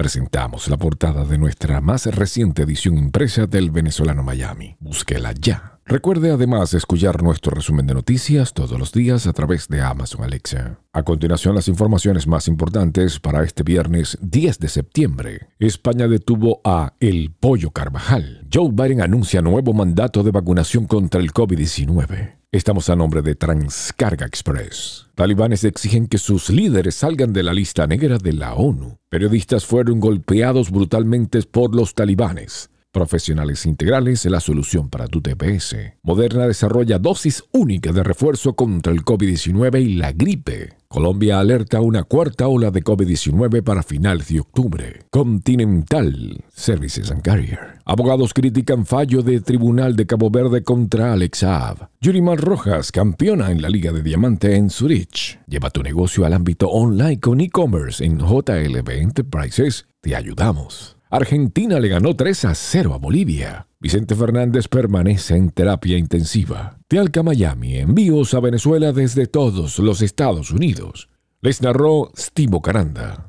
presentamos la portada de nuestra más reciente edición impresa del venezolano Miami. Búsquela ya. Recuerde además escuchar nuestro resumen de noticias todos los días a través de Amazon Alexa. A continuación, las informaciones más importantes para este viernes 10 de septiembre. España detuvo a El Pollo Carvajal. Joe Biden anuncia nuevo mandato de vacunación contra el COVID-19. Estamos a nombre de Transcarga Express. Talibanes exigen que sus líderes salgan de la lista negra de la ONU. Periodistas fueron golpeados brutalmente por los talibanes. Profesionales integrales, la solución para tu TPS. Moderna desarrolla dosis única de refuerzo contra el COVID-19 y la gripe. Colombia alerta una cuarta ola de COVID-19 para finales de octubre. Continental Services and Carrier. Abogados critican fallo de Tribunal de Cabo Verde contra Alex Saab. Yurimar Rojas, campeona en la Liga de Diamante en Zurich. Lleva tu negocio al ámbito online con e-commerce en JLB Enterprises. Te ayudamos. Argentina le ganó 3 a 0 a Bolivia. Vicente Fernández permanece en terapia intensiva. De Alca Miami, envíos a Venezuela desde todos los Estados Unidos. Les narró Steve Caranda.